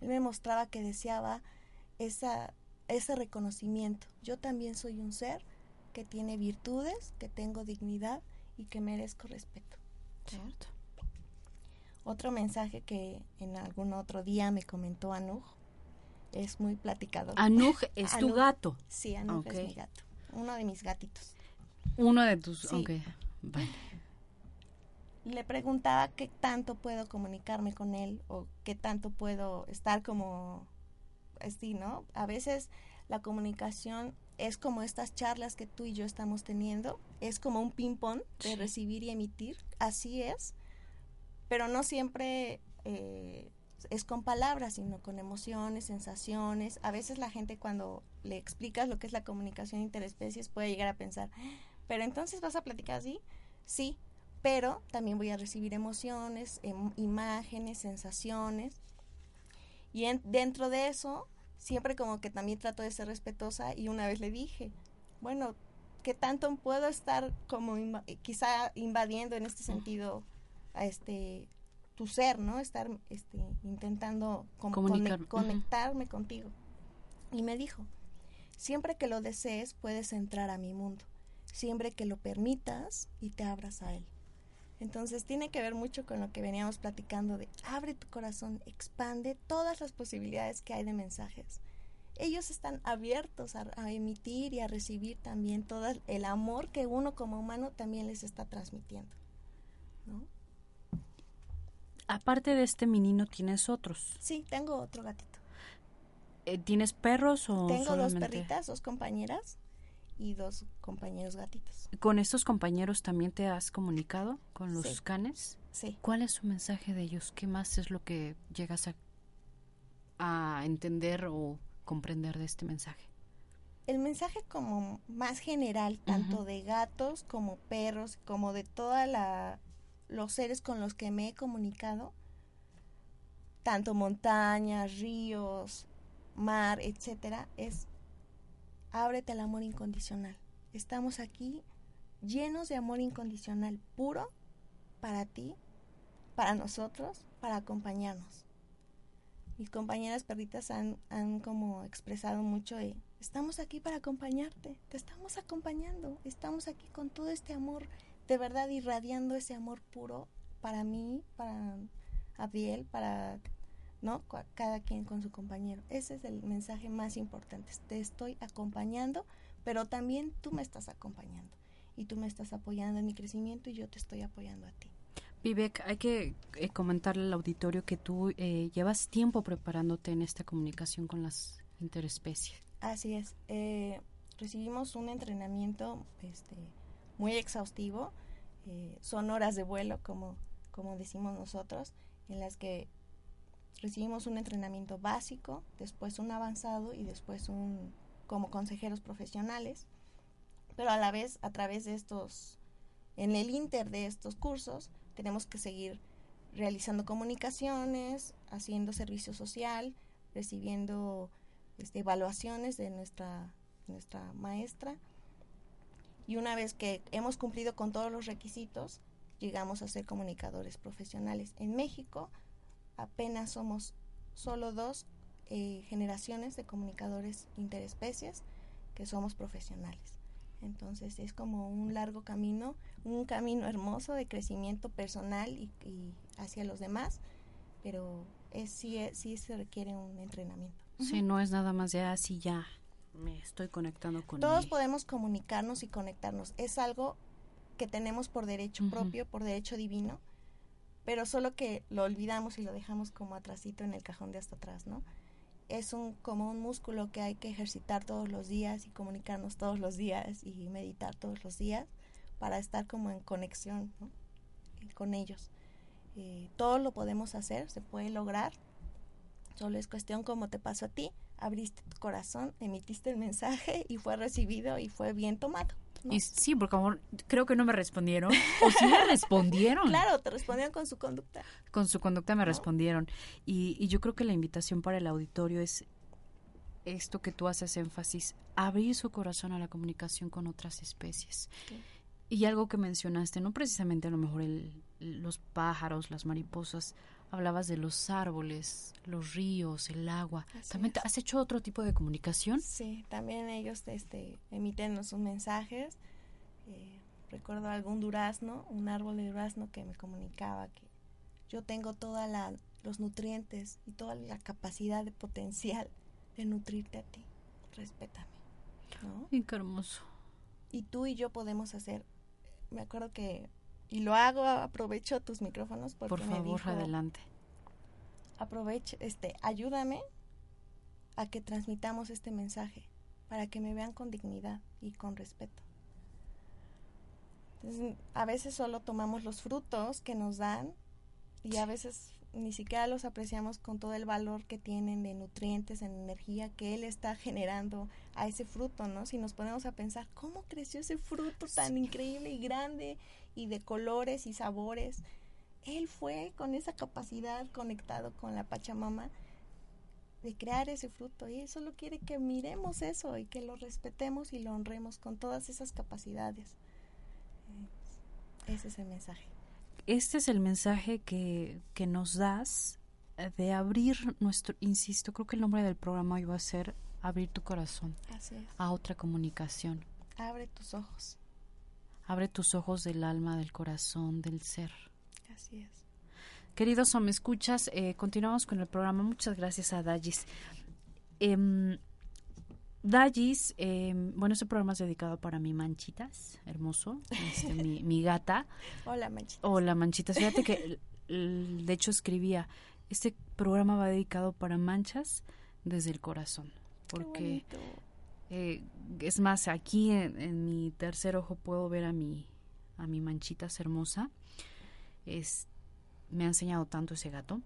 Speaker 3: Él me mostraba que deseaba esa, ese reconocimiento. Yo también soy un ser que tiene virtudes, que tengo dignidad y que merezco respeto.
Speaker 2: Cierto.
Speaker 3: Otro mensaje que en algún otro día me comentó Anuj es muy platicador.
Speaker 2: Anuj es tu gato.
Speaker 3: Sí, Anuj es mi gato, uno de mis gatitos.
Speaker 2: Uno de tus...
Speaker 3: Sí.
Speaker 2: Ok, vale.
Speaker 3: Le preguntaba qué tanto puedo comunicarme con él o qué tanto puedo estar como así, ¿no? A veces la comunicación es como estas charlas que tú y yo estamos teniendo, es como un ping-pong de recibir y emitir, así es, pero no siempre eh, es con palabras, sino con emociones, sensaciones. A veces la gente cuando le explicas lo que es la comunicación interespecies puede llegar a pensar, pero entonces vas a platicar así, sí, pero también voy a recibir emociones, em- imágenes, sensaciones. Y en- dentro de eso, siempre como que también trato de ser respetuosa y una vez le dije, bueno, ¿qué tanto puedo estar como eh, quizá invadiendo en este sentido a este tu ser, ¿no? Estar este intentando
Speaker 2: ujú.
Speaker 3: conectarme contigo. Y me dijo, siempre que lo desees puedes entrar a mi mundo, siempre que lo permitas y te abras a él. Entonces tiene que ver mucho con lo que veníamos platicando de abre tu corazón, expande todas las posibilidades que hay de mensajes. Ellos están abiertos a, a emitir y a recibir también todo el amor que uno como humano también les está transmitiendo. ¿no?
Speaker 2: Aparte de este menino, ¿tienes otros?
Speaker 3: Sí, tengo otro gatito.
Speaker 2: Eh, ¿Tienes perros o
Speaker 3: Tengo dos perritas, dos compañeras y dos compañeros gatitos.
Speaker 2: ¿Con estos compañeros también te has comunicado con los
Speaker 3: Sí.
Speaker 2: canes?
Speaker 3: Sí.
Speaker 2: ¿Cuál es su mensaje de ellos? ¿Qué más es lo que llegas a, a entender o comprender de este mensaje?
Speaker 3: el mensaje como más general, tanto de gatos como perros, como de toda la los seres con los que me he comunicado, tanto montañas, ríos, mar, etcétera, es ábrete al amor incondicional. Estamos aquí llenos de amor incondicional puro para ti, para nosotros, para acompañarnos. Mis compañeras perritas han, han como expresado mucho de, estamos aquí para acompañarte, te estamos acompañando, estamos aquí con todo este amor, de verdad irradiando ese amor puro para mí, para Abdiel, para, ¿no? Cada quien con su compañero. Ese es el mensaje más importante, te estoy acompañando, pero también tú me estás acompañando y tú me estás apoyando en mi crecimiento y yo te estoy apoyando a ti.
Speaker 2: Vivek, hay que eh, comentarle al auditorio que tú eh, llevas tiempo preparándote en esta comunicación con las interespecies.
Speaker 3: Así es. eh, recibimos un entrenamiento este, muy exhaustivo. eh, son horas de vuelo, como, como decimos nosotros, en las que recibimos un entrenamiento básico, después un avanzado y después un como consejeros profesionales. Pero a la vez, a través de estos, en el inter de estos cursos, tenemos que seguir realizando comunicaciones, haciendo servicio social, recibiendo este, evaluaciones de nuestra, nuestra maestra. Y una vez que hemos cumplido con todos los requisitos, llegamos a ser comunicadores profesionales. En México apenas somos solo dos eh, generaciones de comunicadores interespecies que somos profesionales. Entonces es como un largo camino, un camino hermoso de crecimiento personal y, y hacia los demás, pero es, sí, es- sí se requiere un entrenamiento.
Speaker 2: Sí, no es nada más de así ya me estoy conectando con
Speaker 3: Todos podemos comunicarnos y conectarnos. Es algo que tenemos por derecho propio, por derecho divino, pero solo que lo olvidamos y lo dejamos como atrasito en el cajón de hasta atrás, ¿no? Es un como un músculo que hay que ejercitar todos los días y comunicarnos todos los días y meditar todos los días para estar como en conexión. Y con ellos. Eh, todo lo podemos hacer, se puede lograr. Solo es cuestión como te pasó a ti, abriste tu corazón, emitiste el mensaje y fue recibido y fue bien tomado. ¿No?
Speaker 2: Y sí, porque creo que no me respondieron. O sí me respondieron.
Speaker 3: Claro, te respondieron con su conducta.
Speaker 2: Con su conducta me respondieron. Y, y yo creo que la invitación para el auditorio es esto que tú haces énfasis, abrir su corazón a la comunicación con otras especies. Y algo que mencionaste, no precisamente a lo mejor el, los pájaros, las mariposas, hablabas de los árboles, los ríos, el agua.
Speaker 3: Así
Speaker 2: ¿También
Speaker 3: es.
Speaker 2: has hecho otro tipo de comunicación?
Speaker 3: Sí, también ellos este, emiten sus mensajes. Eh, recuerdo algún durazno, un árbol de durazno que me comunicaba que yo tengo todos los nutrientes y toda la capacidad de potencial de nutrirte a ti. Respétame. ¿no?
Speaker 2: Ay, qué hermoso.
Speaker 3: y tú y yo podemos hacer. Me acuerdo que, y lo hago, aprovecho tus micrófonos porque
Speaker 2: Por
Speaker 3: me
Speaker 2: favor,
Speaker 3: dijo,
Speaker 2: adelante.
Speaker 3: aprovecho, este, ayúdame a que transmitamos este mensaje para que me vean con dignidad y con respeto. Entonces, a veces solo tomamos los frutos que nos dan y a veces ni siquiera los apreciamos con todo el valor que tienen de nutrientes, en energía que él está generando a ese fruto, ¿no? Si nos ponemos a pensar, ¿cómo creció ese fruto tan increíble y grande y de colores y sabores? Él fue con esa capacidad conectado con la Pachamama de crear ese fruto y él solo quiere que miremos eso y que lo respetemos y lo honremos con todas esas capacidades. Ese es el mensaje.
Speaker 2: Este es el mensaje que, que nos das eh, de abrir nuestro, insisto, creo que el nombre del programa hoy va a ser Abrir tu corazón
Speaker 3: Así es.
Speaker 2: a otra comunicación.
Speaker 3: Abre tus ojos.
Speaker 2: Abre tus ojos del alma, del corazón, del ser.
Speaker 3: Así es.
Speaker 2: Queridos o me escuchas, eh, continuamos con el programa. Muchas gracias a Dallis. Em, Dallis, em, bueno, este programa es dedicado para mi Manchitas, hermoso, este, mi, mi gata.
Speaker 3: Hola, Manchita.
Speaker 2: Hola, Manchitas. Fíjate que, de hecho, escribía, este programa va dedicado para manchas desde el corazón. Porque, eh, es más, aquí en, en mi tercer ojo puedo ver a mi, a mi Manchitas hermosa. Es, me ha enseñado tanto ese gato.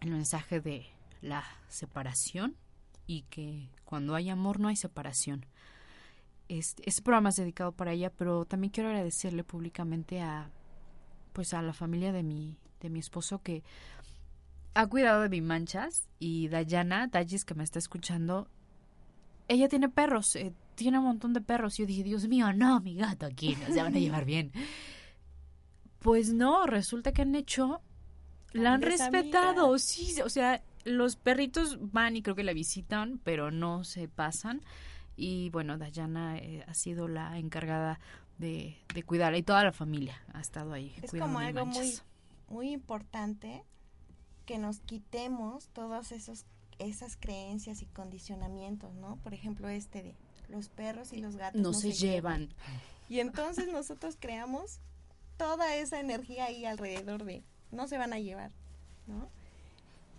Speaker 2: El mensaje de la separación y que cuando hay amor no hay separación. Este, este programa es dedicado para ella, pero también quiero agradecerle públicamente a pues a la familia de mi de mi esposo que ha cuidado de mis manchas y Dayana, Dayis que me está escuchando, ella tiene perros, eh, tiene un montón de perros. Y yo dije, Dios mío, no, mi gato aquí, no se van a llevar bien. Pues no, resulta que han hecho, la han respetado, sí, o sea, los perritos van y creo que la visitan, pero no se pasan. Y bueno, Dayana eh, ha sido la encargada de, de cuidarla y toda la familia ha estado ahí.
Speaker 3: Es como algo muy,
Speaker 2: manchas.
Speaker 3: muy importante que nos quitemos todas esos, esas creencias y condicionamientos, ¿no? Por ejemplo, este de los perros y los gatos
Speaker 2: No, se, llevan.
Speaker 3: Y entonces nosotros creamos toda esa energía ahí alrededor de no se van a llevar, ¿no?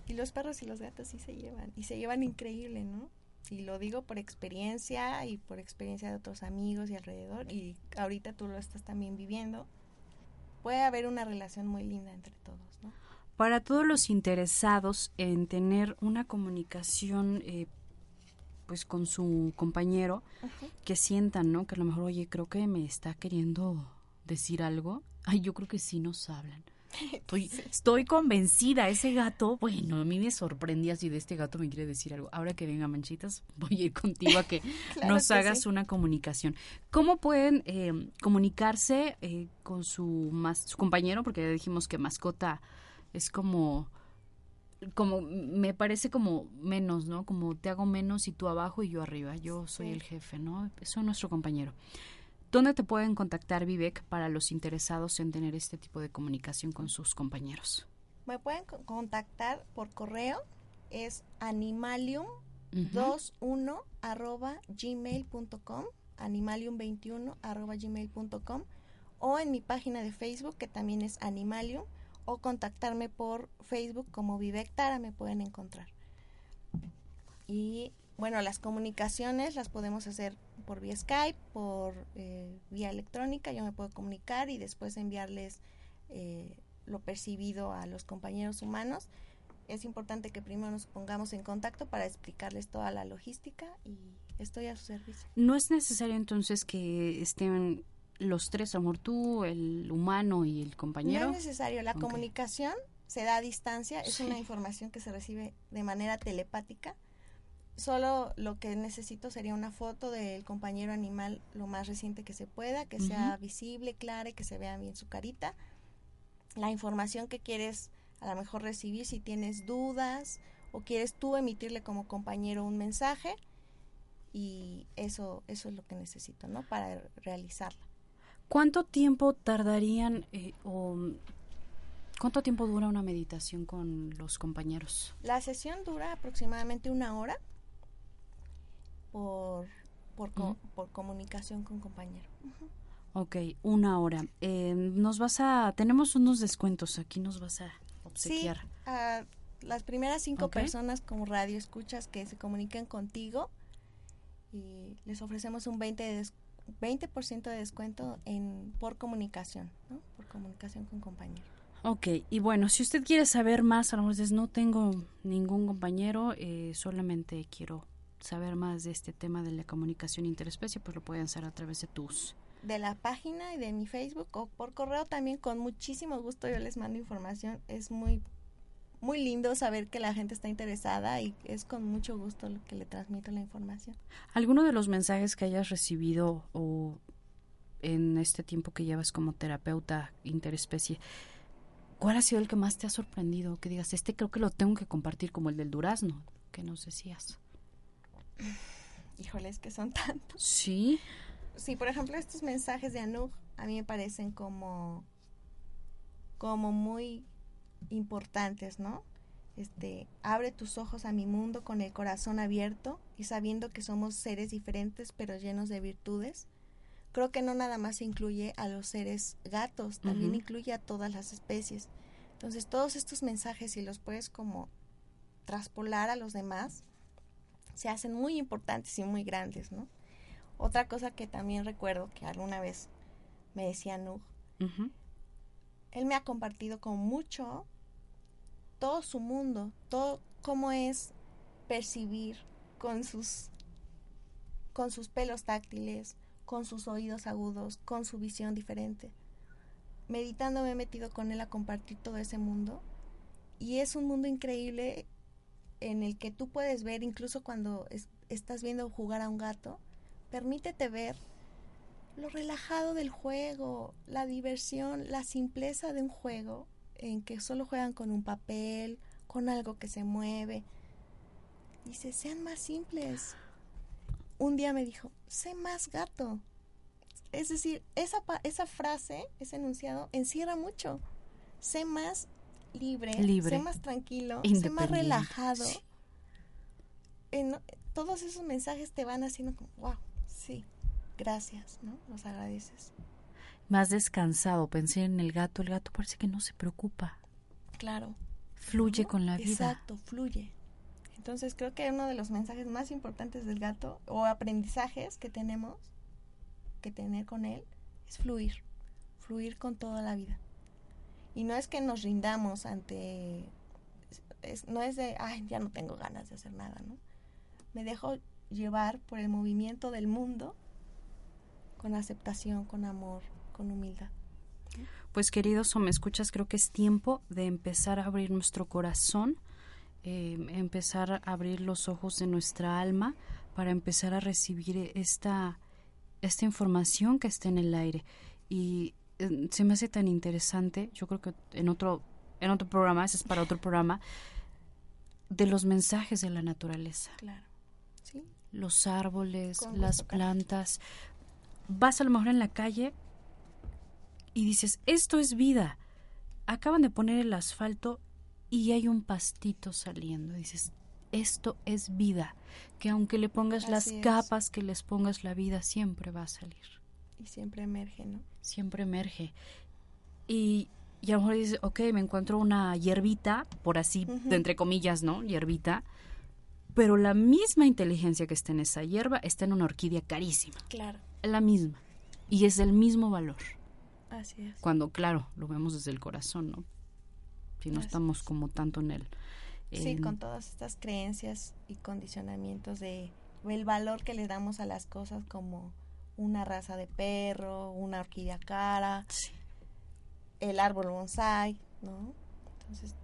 Speaker 3: Y los perros y los gatos sí se llevan y se llevan increíble, ¿no? Y lo digo por experiencia y por experiencia de otros amigos y alrededor y ahorita tú lo estás también viviendo. Puede haber una relación muy linda entre todos, ¿no?
Speaker 2: Para todos los interesados en tener una comunicación eh, pues con su compañero, que sientan, ¿no? Que a lo mejor, oye, creo que me está queriendo decir algo. Ay, yo creo que sí nos hablan. Estoy, estoy convencida, ese gato, bueno, a mí me sorprendía si de este gato me quiere decir algo. Ahora que venga Manchitas, voy a ir contigo a que
Speaker 3: Claro
Speaker 2: nos
Speaker 3: que
Speaker 2: hagas
Speaker 3: sí.
Speaker 2: una comunicación. ¿Cómo pueden eh, comunicarse eh, con su, mas- su compañero? Porque ya dijimos que mascota es como, como, me parece como menos, ¿no? Como te hago menos y tú abajo y yo arriba. Yo soy
Speaker 3: Sí.
Speaker 2: el jefe, ¿no? Soy nuestro compañero. ¿Dónde te pueden contactar, Vivek, para los interesados en tener este tipo de comunicación con sus compañeros?
Speaker 3: Me pueden co- contactar por correo, es animalium21
Speaker 2: Ujú.
Speaker 3: arroba gmail.com, animalium21 arroba gmail.com o en mi página de Facebook que también es Animalium o contactarme por Facebook como Vivek Tara me pueden encontrar. Y bueno, las comunicaciones las podemos hacer por vía Skype, por eh, vía electrónica, yo me puedo comunicar y después enviarles eh, lo percibido a los compañeros humanos. Es importante que primero nos pongamos en contacto para explicarles toda la logística y estoy a su servicio.
Speaker 2: No es necesario entonces que estén los tres, amor, tú, el humano y el compañero.
Speaker 3: No es necesario, la comunicación se da a distancia, es
Speaker 2: Sí.
Speaker 3: una información que se recibe de manera telepática. Solo lo que necesito sería una foto del compañero animal lo más reciente que se pueda, que sea visible, clara y que se vea bien su carita. La información que quieres a lo mejor recibir si tienes dudas o quieres tú emitirle como compañero un mensaje y eso eso es lo que necesito, ¿no? Para realizarla.
Speaker 2: ¿Cuánto tiempo tardarían eh, o cuánto tiempo dura una meditación con los compañeros?
Speaker 3: La sesión dura aproximadamente una hora por por, co- por comunicación con compañero. Ujú.
Speaker 2: Ok, una hora. Eh, nos vas a, tenemos unos descuentos aquí, nos vas a
Speaker 3: Sí,
Speaker 2: obsequiar.
Speaker 3: a las primeras cinco personas como radio escuchas que se comuniquen contigo y les ofrecemos un 20 de des- 20% de descuento en por comunicación, ¿no? Por comunicación con compañero.
Speaker 2: Ok, y bueno, si usted quiere saber más, a lo mejor dices, no tengo ningún compañero, eh, solamente quiero saber más de este tema de la comunicación interespecie, pues lo pueden hacer a través de tus...
Speaker 3: De la página y de mi Facebook o por correo también con muchísimo gusto yo les mando información. Es muy muy lindo saber que la gente está interesada y es con mucho gusto lo que le transmito la información.
Speaker 2: ¿Alguno de los mensajes que hayas recibido o en este tiempo que llevas como terapeuta interespecie, cuál ha sido el que más te ha sorprendido? Que digas, este creo que lo tengo que compartir como el del durazno, que nos decías.
Speaker 3: Híjole, es que son tantos.
Speaker 2: Sí.
Speaker 3: Sí, por ejemplo, estos mensajes de Anug a mí me parecen como como muy importantes, ¿no? Este, abre tus ojos a mi mundo con el corazón abierto y sabiendo que somos seres diferentes pero llenos de virtudes. Creo que no nada más incluye a los seres gatos, también incluye a todas las especies. Entonces, todos estos mensajes si los puedes como traspolar a los demás, se hacen muy importantes y muy grandes, ¿no? Otra cosa que también recuerdo que alguna vez me decía Nug. Él me ha compartido con mucho todo su mundo, todo cómo es percibir con sus con sus pelos táctiles, con sus oídos agudos, con su visión diferente. Meditando me he metido con él a compartir todo ese mundo y es un mundo increíble en el que tú puedes ver incluso cuando es- estás viendo jugar a un gato, permítete ver lo relajado del juego, la diversión, la simpleza de un juego en que solo juegan con un papel, con algo que se mueve. Dice, sean más simples. Un día me dijo, sé más gato. Es decir, esa, pa- esa frase, ese enunciado, encierra mucho. Sé más libre,
Speaker 2: Libre.
Speaker 3: sé más tranquilo, sé más relajado.
Speaker 2: sí.
Speaker 3: En- todos esos mensajes te van haciendo como, wow, sí, gracias, ¿no? Los agradeces.
Speaker 2: Más descansado, pensé en el gato, el gato parece que no se preocupa,
Speaker 3: Claro.
Speaker 2: fluye
Speaker 3: ¿no?
Speaker 2: con la vida.
Speaker 3: Exacto, fluye. Entonces creo que uno de los mensajes más importantes del gato o aprendizajes que tenemos que tener con él es fluir, fluir con toda la vida. Y no es que nos rindamos ante, es- no es de, ay, ya no tengo ganas de hacer nada, ¿no? Me dejo llevar por el movimiento del mundo con aceptación, con amor, con humildad.
Speaker 2: Pues queridos o me escuchas, creo que es tiempo de empezar a abrir nuestro corazón, eh, empezar a abrir los ojos de nuestra alma para empezar a recibir esta, esta información que está en el aire. Y eh, se me hace tan interesante, yo creo que en otro, en otro programa, ese es para otro programa, de los mensajes de la naturaleza.
Speaker 3: Claro. ¿Sí?
Speaker 2: los árboles, las plantas. Vas a lo mejor en la calle y dices, esto es vida. Acaban de poner el asfalto y hay un pastito saliendo. Dices, esto es vida. Que aunque le pongas las
Speaker 3: es.
Speaker 2: capas que les pongas la vida, siempre va a salir.
Speaker 3: Y siempre emerge, ¿no?
Speaker 2: Siempre emerge. Y, y a lo mejor dices, ok, me encuentro una hierbita, por así, de entre comillas, ¿no? Hierbita. Pero la misma inteligencia que está en esa hierba está en una orquídea carísima.
Speaker 3: Claro.
Speaker 2: La misma. Y es del mismo valor.
Speaker 3: Así es.
Speaker 2: Cuando, claro, lo vemos desde el corazón, ¿no? Si no
Speaker 3: Así
Speaker 2: estamos
Speaker 3: es.
Speaker 2: como tanto en él.
Speaker 3: Sí,
Speaker 2: en-
Speaker 3: con todas estas creencias y condicionamientos de el valor que le damos a las cosas como una raza de perro, una orquídea cara,
Speaker 2: Sí.
Speaker 3: el árbol bonsai, ¿no? Entonces,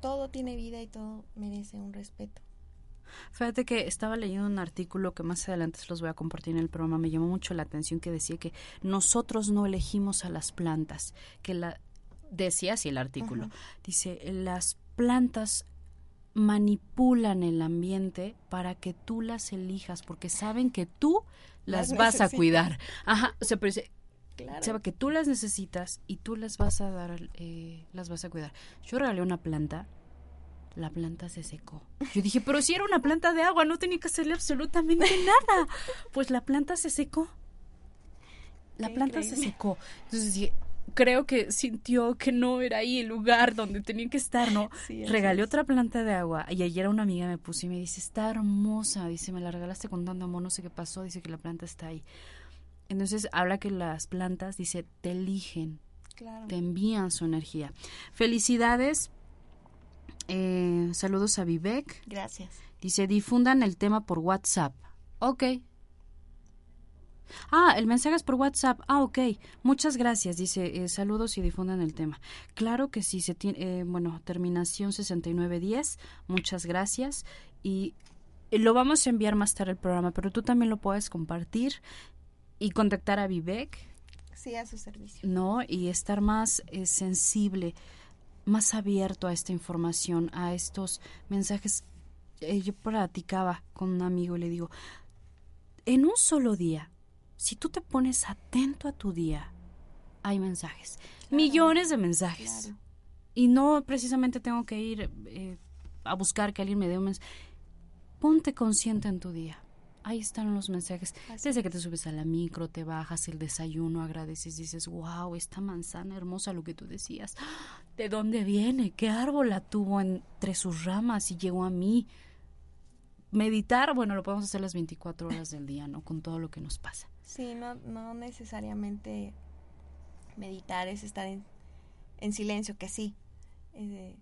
Speaker 3: todo tiene vida y todo merece un respeto.
Speaker 2: Fíjate que estaba leyendo un artículo que más adelante se los voy a compartir en el programa. Me llamó mucho la atención que decía que nosotros no elegimos a las plantas, que la, decía así el artículo. Dice, las plantas manipulan el ambiente para que tú las elijas porque saben que tú las, vas a cuidar. Ajá, o sea, pero dice, sabe que tú las necesitas y tú las vas a dar, eh, las vas a cuidar. Yo regalé una planta, la planta se secó. Yo dije, pero si era una planta de agua, no tenía que hacerle absolutamente nada. Pues la planta se secó. La planta se secó. Entonces dije, creo que sintió que no era ahí el lugar donde tenía que estar, ¿no? Regalé otra planta de agua y ayer una amiga me puso y me dice, está hermosa, dice, me la regalaste con tanto amor, no sé qué pasó, dice que la planta está ahí. Entonces habla que las plantas, dice, te eligen, te envían su energía. Felicidades, eh, saludos a Vivek.
Speaker 3: Gracias.
Speaker 2: Dice, difundan el tema por WhatsApp. Ok, Ah, el mensaje es por WhatsApp. Ah, ok. Muchas gracias. Dice, eh, saludos y difundan el tema. Claro que sí. Se tiene, eh, bueno, terminación 6910. Muchas gracias. Y lo vamos a enviar más tarde el programa, pero tú también lo puedes compartir y contactar a Vivek.
Speaker 3: Sí, a su servicio.
Speaker 2: No, y estar más eh, sensible, más abierto a esta información, a estos mensajes. yo platicaba con un amigo y le digo, en un solo día, si tú te pones atento a tu día, hay mensajes, millones de mensajes. Y no precisamente tengo que ir eh, a buscar que alguien me dé un mensaje. Ponte consciente en tu día. Ahí están los mensajes. Desde que te subes a la micro, te bajas el desayuno, agradeces, dices, wow, esta manzana hermosa, lo que tú decías. ¿De dónde viene? ¿Qué árbol la tuvo entre sus ramas y llegó a mí? Meditar, bueno, lo podemos hacer las 24 horas del día, ¿no? Con todo lo que nos pasa.
Speaker 3: Sí, no, no necesariamente meditar es estar en, en silencio, que sí, eh,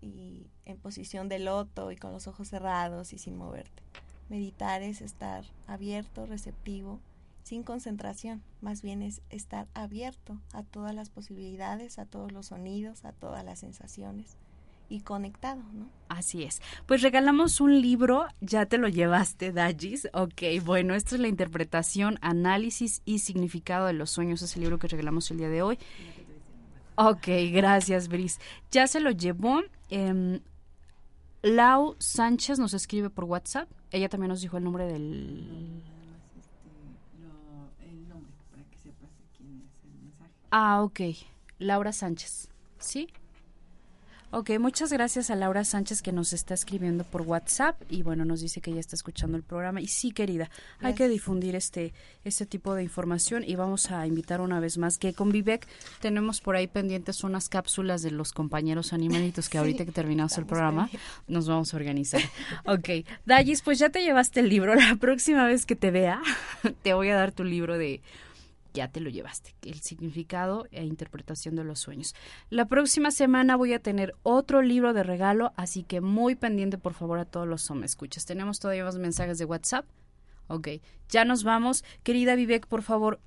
Speaker 3: y en posición de loto y con los ojos cerrados y sin moverte. Meditar es estar abierto, receptivo, sin concentración, más bien es estar abierto a todas las posibilidades, a todos los sonidos, a todas las sensaciones y conectado, ¿no?
Speaker 2: Así es. Pues regalamos un libro, ya te lo llevaste, Dajis. Ok, bueno, esto es la interpretación, análisis y significado de los sueños. Es el libro que regalamos el día de hoy. Ok, gracias, Bris. Ya se lo llevó. Eh, Lau Sánchez nos escribe por WhatsApp. Ella también nos dijo el nombre del... Ah, ok. Laura Sánchez. ¿Sí? Ok, muchas gracias a Laura Sánchez que nos está escribiendo por WhatsApp y bueno, nos dice que ya está escuchando el programa. Y sí, querida, hay que difundir este, este tipo de información y vamos a invitar una vez más que con Vivek tenemos por ahí pendientes unas cápsulas de los compañeros animalitos que ahorita que terminamos el programa nos vamos a organizar. Ok, Dallis, pues ya te llevaste el libro. La próxima vez que te vea, te voy a dar tu libro de ya te lo llevaste, el significado e interpretación de los sueños. La próxima semana voy a tener otro libro de regalo, así que muy pendiente por favor a todos los me escuchas. Tenemos todavía más mensajes de WhatsApp. Ok, ya nos vamos. Querida Vivek, por favor,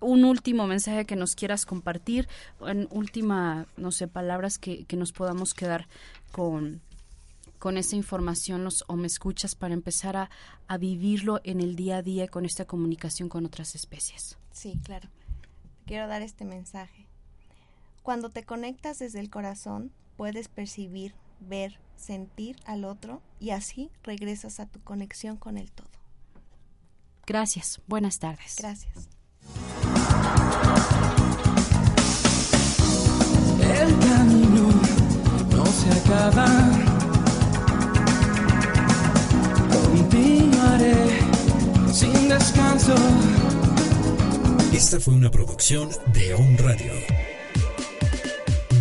Speaker 2: un último mensaje que nos quieras compartir, en última, no sé, palabras que, que nos podamos quedar con, con esa información los, o me escuchas para empezar a, a, vivirlo en el día a día con esta comunicación con otras especies.
Speaker 3: Sí, claro. Quiero dar este mensaje. Cuando te conectas desde el corazón, puedes percibir, ver, sentir al otro y así regresas a tu conexión con el todo.
Speaker 2: Gracias. Buenas tardes.
Speaker 3: Gracias.
Speaker 9: El camino no se acaba
Speaker 4: Esta fue una producción de On Radio.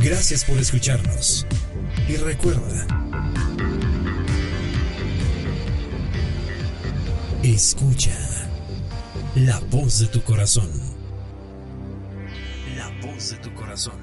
Speaker 4: Gracias por escucharnos. Y recuerda, escucha la voz de tu corazón. La voz de tu corazón.